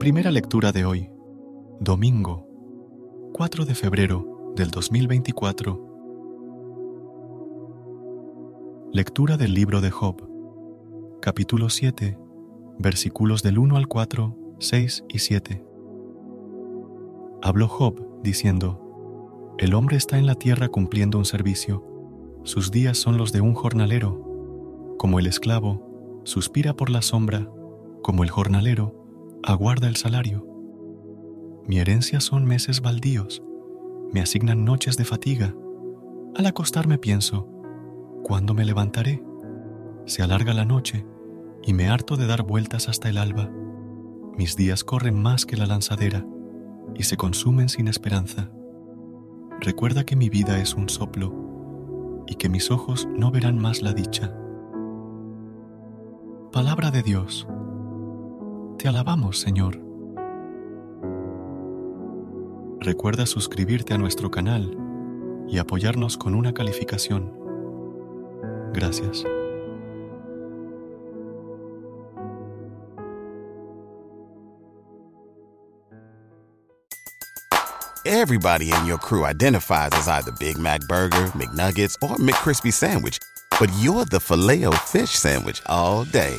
Primera lectura de hoy, domingo, 4 de febrero del 2024. Lectura del libro de Job, capítulo 7, versículos del 1 al 4, 6 y 7. Habló Job diciendo, El hombre está en la tierra cumpliendo un servicio, sus días son los de un jornalero, como el esclavo, suspira por la sombra, como el jornalero, aguarda el salario. Mi herencia son meses baldíos, me asignan noches de fatiga. Al acostarme pienso, ¿cuándo me levantaré? Se alarga la noche y me harto de dar vueltas hasta el alba. Mis días corren más que la lanzadera y se consumen sin esperanza. Recuerda que mi vida es un soplo y que mis ojos no verán más la dicha. Palabra de Dios. Te alabamos, Señor. Recuerda suscribirte a nuestro canal y apoyarnos con una calificación. Gracias. Everybody in your crew identifies as either Big Mac Burger, McNuggets, or McCrispy Sandwich. But you're the filet fish Sandwich all day.